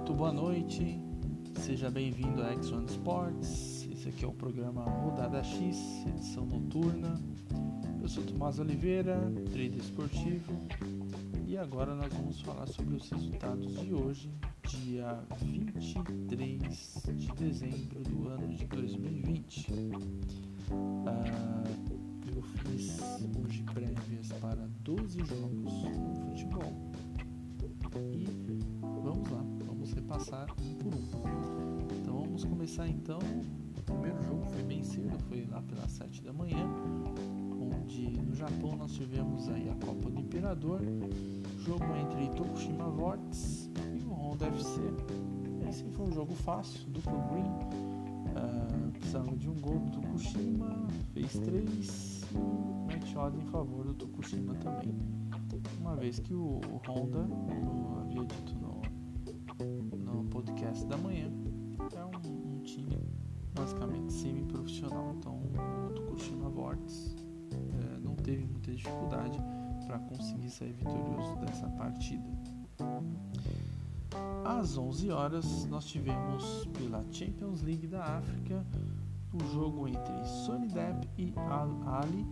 Muito boa noite, seja bem-vindo a X1 Sports. Esse aqui é o programa Rodada X, edição noturna. Eu sou Tomás Oliveira, trader esportivo, e agora nós vamos falar sobre os resultados de hoje, dia 23 de dezembro do ano de 2020. Ah, eu fiz hoje prévias para 12 jogos de futebol. E vamos lá, vamos repassar um por um. Então vamos começar então. O primeiro jogo foi bem cedo, foi lá pelas 7 da manhã, onde no Japão nós tivemos aí a Copa do Imperador, jogo entre Tokushima Vortex e o Honda FC. Esse foi um jogo fácil, duplo green, uh, precisava de um gol do Tokushima, fez três match em favor do Tokushima também. Uma vez que o Honda, como 10 da manhã. É um, um time basicamente semi-profissional, então o Tucuxima Vortex é, não teve muita dificuldade para conseguir sair vitorioso dessa partida. Às 11 horas nós tivemos pela Champions League da África o jogo entre Sonidep e Al Ali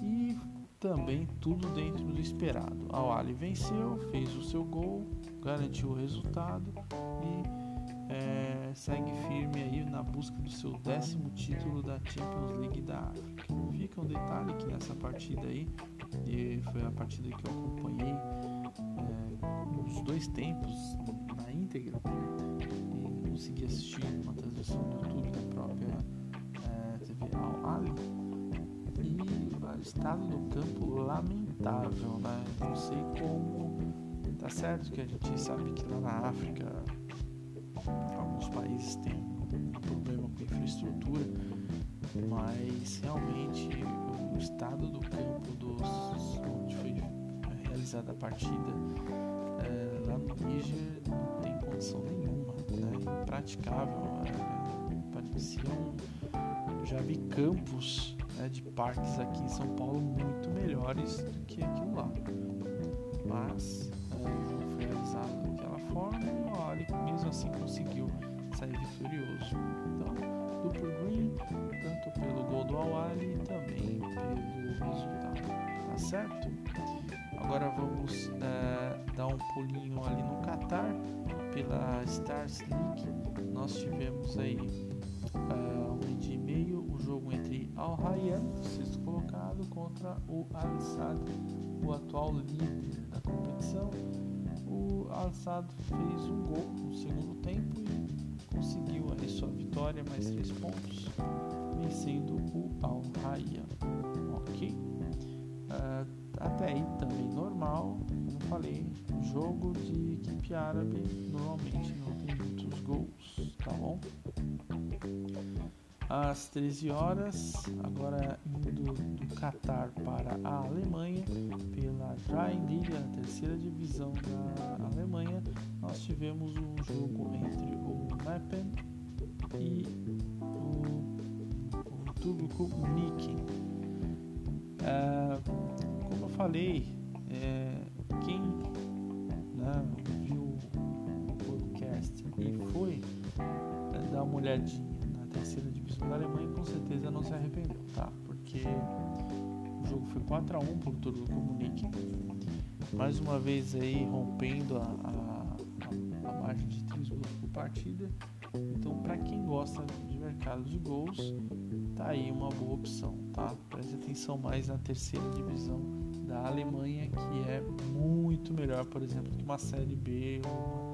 e também tudo dentro do esperado. Al Ali venceu, fez o seu gol, garantiu o resultado e é, segue firme aí na busca do seu décimo título da Champions League da África. Fica um detalhe que nessa partida aí, e foi a partida que eu acompanhei é, os dois tempos na íntegra e consegui assistir uma transmissão do YouTube da própria é, TV Al Ali e o estado do campo lamentável, né? Não sei como tá certo que a gente sabe que lá na África alguns países têm um problema com infraestrutura, mas realmente o estado do campo dos, onde foi realizada a partida é, lá no Níger não tem condição nenhuma, né? impraticável. É, pareciam, já vi campos né, de parques aqui em São Paulo muito melhores do que aquilo lá. Mas forma e o Ali mesmo assim conseguiu sair vitorioso. Então, duplo green, tanto pelo gol do Awali e também pelo resultado. Tá certo? Agora vamos é, dar um pulinho ali no Qatar pela Stars League. Nós tivemos aí uh, um dia e meio o jogo entre Al Rayyan, sexto colocado, contra o Al Sadd, o atual líder da competição. O Al Sadd fez um gol no segundo tempo e conseguiu aí sua vitória, mais três pontos, vencendo o Al Rayyan. Ok? Uh, até aí também normal, como falei, jogo de equipe árabe normalmente não tem muitos Às 13 horas, agora indo do Catar para a Alemanha, pela Dry League, a terceira divisão da Alemanha, nós tivemos um jogo entre o Meppen e o, o Turbo Nicken. É, como eu falei, é, quem né, viu o podcast e foi é, dar uma olhadinha na terceira divisão da Alemanha, com certeza não se arrependeu, tá? Porque o jogo foi 4 a 1 por Turbo Comunique, mais uma vez aí rompendo a, a, a margem de 3 gols por partida. Então, para quem gosta de mercado de gols, tá aí uma boa opção, tá? Preste atenção mais na terceira divisão da Alemanha, que é muito melhor, por exemplo, que uma série B ou uma,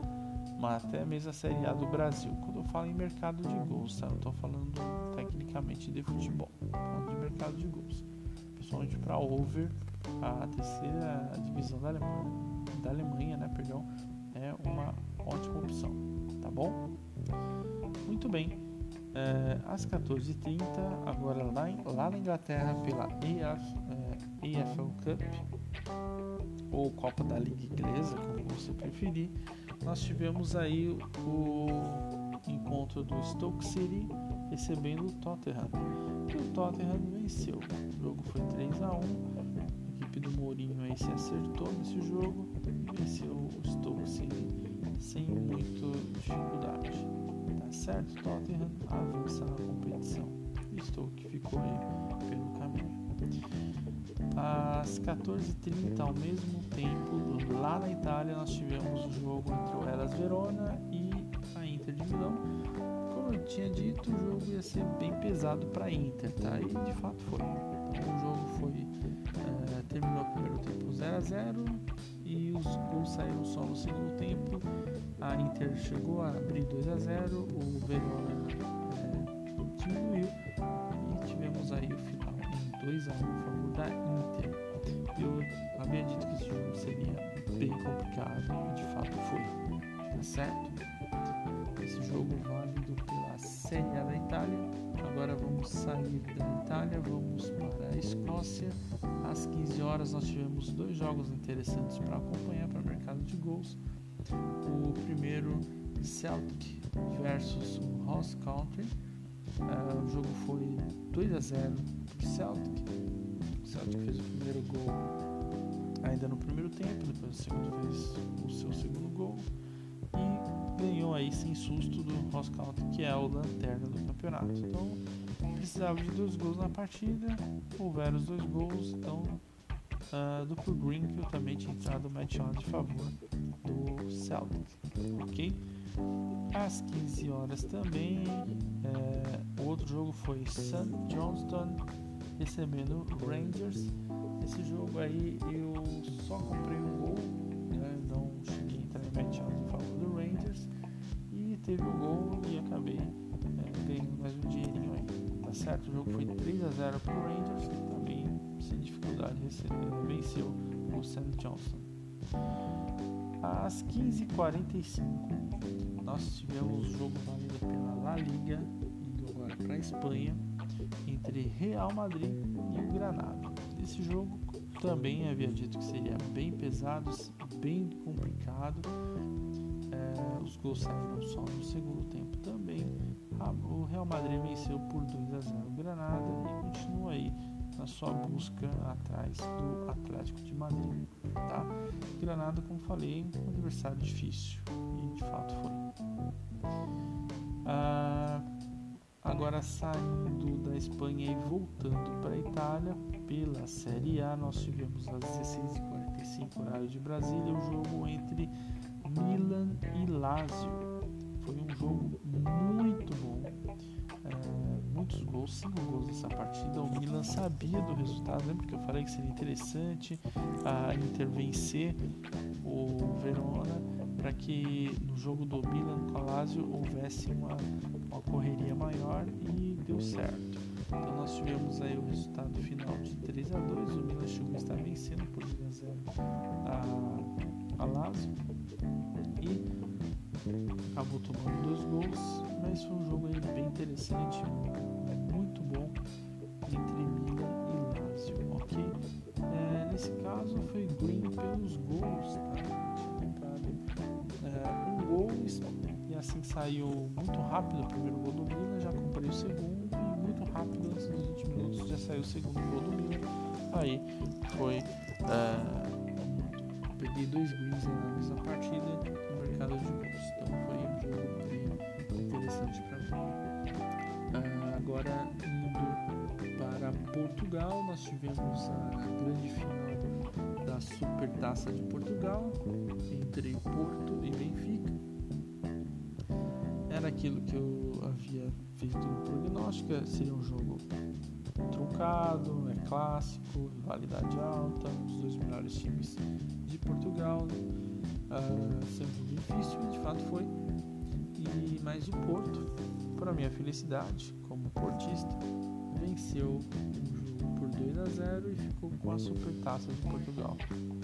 uma, até mesmo a série A do Brasil. Quando eu falo em mercado de gols, tá? Eu tô falando tecnicamente de futebol, falando de mercado de gols. Principalmente para over, a terceira divisão da Alemanha, da Alemanha, né, perdão, é uma ótima opção, tá bom? Muito bem. É, às 14h30, agora lá, em, lá na Inglaterra, pela EF, é, EFL Cup, ou Copa da Liga Inglesa, como você preferir, nós tivemos aí o encontro do Stoke City recebendo o Tottenham. E o Tottenham venceu. O jogo foi 3 a 1 A equipe do Mourinho aí se acertou nesse jogo e venceu o Stoke City sem muita dificuldade. Tá certo? Tottenham avança na competição. Stoke ficou aí pelo caminho. Às 14h30, ao mesmo tempo, lá na Itália, nós tivemos o jogo entre o Elas Verona e a Inter de Milão. Como eu tinha dito, o jogo ia ser bem pesado para a Inter, tá? E de fato foi. Então o jogo foi. É, terminou o primeiro tempo 0 a 0 e os gols saíram só no segundo tempo. A Inter chegou a abrir 2 a 0 o Verona é, diminuiu e tivemos aí o final em 2 a 1 a favor da Inter. Havia dito que esse jogo seria bem complicado e de fato foi, tá certo? Esse jogo válido pela Série A da Itália. Agora vamos sair da Itália, vamos para a Escócia. Às 15 horas nós tivemos dois jogos interessantes para acompanhar para o mercado de gols. O primeiro Celtic versus Ross Country. Uh, o jogo foi 2 a 0 para o Celtic. O Celtic fez o primeiro gol ainda no primeiro tempo, depois a segunda vez o seu segundo gol e ganhou aí sem susto do Country, que é o lanterna do campeonato. Então precisava de dois gols na partida, houveram os dois gols, então uh, do Pro Green que eu também tinha entrado match on de favor do Celtic, ok? Às 15 horas também, é, o outro jogo foi St. Johnston recebendo Rangers. Esse jogo aí eu só comprei um gol, né, não cheguei a entrar em match on de favor do Rangers e teve o gol e acabei é, ganhando mais um dinheirinho aí, tá certo? O jogo foi 3 a 0 para o Rangers, também sem dificuldade venceu o St. Johnston. Às 15h45 nós tivemos o jogo válido pela La Liga, indo agora para a Espanha, entre Real Madrid e o Granada. Esse jogo também havia dito que seria bem pesado, bem complicado. É, os gols saíram só no segundo tempo também. O Real Madrid venceu por 2 a 0 o Granada e continua aí na sua busca atrás do Atlético de Madrid. Tá? Granada, como falei, um adversário difícil e de fato foi. Ah, agora saindo da Espanha e voltando para a Itália, pela Série A, nós tivemos às 16h45 horário de Brasília o jogo entre Milan e Lazio. Foi um jogo muito bom é, muitos gols, cinco gols nessa partida. O Milan sabia do resultado, lembra que eu falei que seria interessante a Inter vencer o Verona para que no jogo do Milan com a Lazio houvesse uma, uma correria maior e deu certo. Então nós tivemos aí o resultado final de 3 a 2 o Milan chegou a estar vencendo por 2 a 0 a, a Lazio e acabou tomando dois gols, mas foi um jogo aí bem interessante, saiu muito rápido o primeiro gol do Milan, já comprei o segundo e muito rápido, antes dos 20 minutos já saiu o segundo gol do Milan. Aí foi. É, peguei dois greens na mesma partida no mercado de gols. Então foi um jogo interessante para mim. Ah, agora indo para Portugal, nós tivemos a grande final da Supertaça de Portugal entre Porto e Benfica. Aquilo que eu havia feito no prognóstico, seria um jogo truncado, é clássico, validade alta, um dos dois melhores times de Portugal, uh, sempre difícil, de fato foi. E mais o Porto, para minha felicidade, como portista, venceu um jogo por 2 a 0 e ficou com a Supertaça de Portugal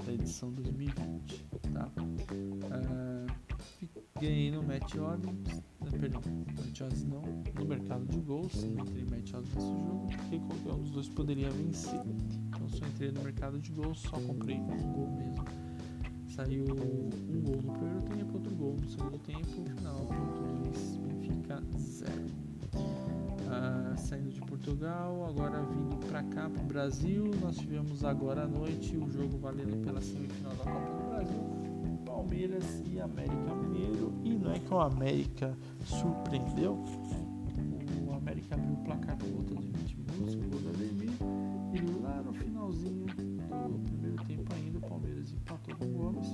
da edição 2020, tá? Uh, ganhei no match né, perdão, odds não, no mercado de gols, entrei odds nesse jogo, porque qualquer um dos dois poderia vencer. Então só entrei no mercado de gols, só comprei um gol mesmo. Saiu um gol no primeiro tempo, outro gol no segundo tempo, final, ponto 2, Benfica 0. Ah, saindo de Portugal, agora vindo para cá, para o Brasil, nós tivemos agora à noite o jogo valendo pela semifinal da Copa do Brasil Palmeiras e América Mineiro. E não é que o América surpreendeu. O América abriu o placar por volta de 20 minutos, com o gol do Ademir. E lá no finalzinho do primeiro tempo ainda, o Palmeiras empatou com o Gomes.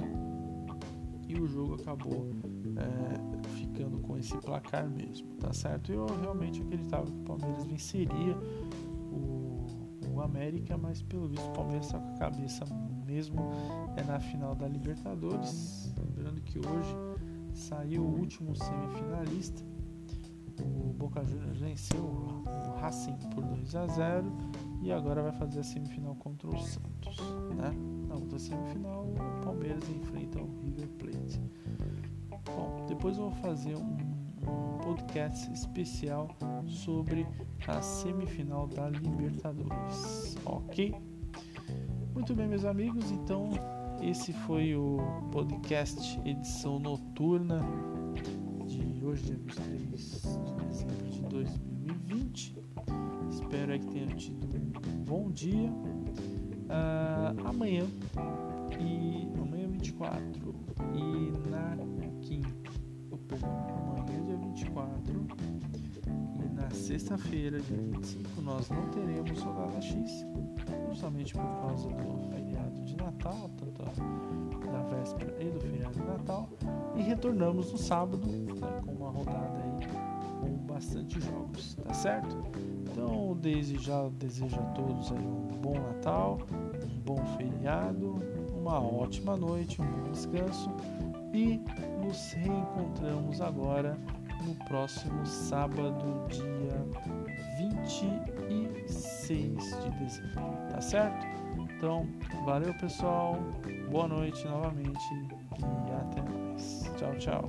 E o jogo acabou é, ficando com esse placar mesmo, tá certo? Eu realmente acreditava que o Palmeiras venceria o, o América, mas pelo visto o Palmeiras está com a cabeça mesmo é na final da Libertadores. Lembrando que hoje saiu o último semifinalista. O Boca Juniors venceu o Racing por 2 a 0 e agora vai fazer a semifinal contra o Santos. Né? Na outra semifinal, o Palmeiras enfrenta o River Plate. Bom, depois eu vou fazer um, podcast especial sobre a semifinal da Libertadores, ok? Muito bem, meus amigos, então esse foi o podcast edição noturna de hoje, dia 23 de dezembro de 2020. Espero que tenham tido um bom dia. Uh, amanhã e amanhã 24 e na quinta, amanhã dia 24 e na sexta-feira, dia 25, nós não teremos rodada X justamente por causa do feriado de Natal, tanto da véspera e do feriado de Natal, e retornamos no sábado né, com uma rodada aí com bastante jogos, tá certo? Então, desde já desejo a todos aí um bom Natal, um bom feriado, uma ótima noite, um bom descanso e nos reencontramos agora no próximo sábado, dia 26 de dezembro, tá certo? Então, valeu pessoal, boa noite novamente e até mais. Tchau, tchau.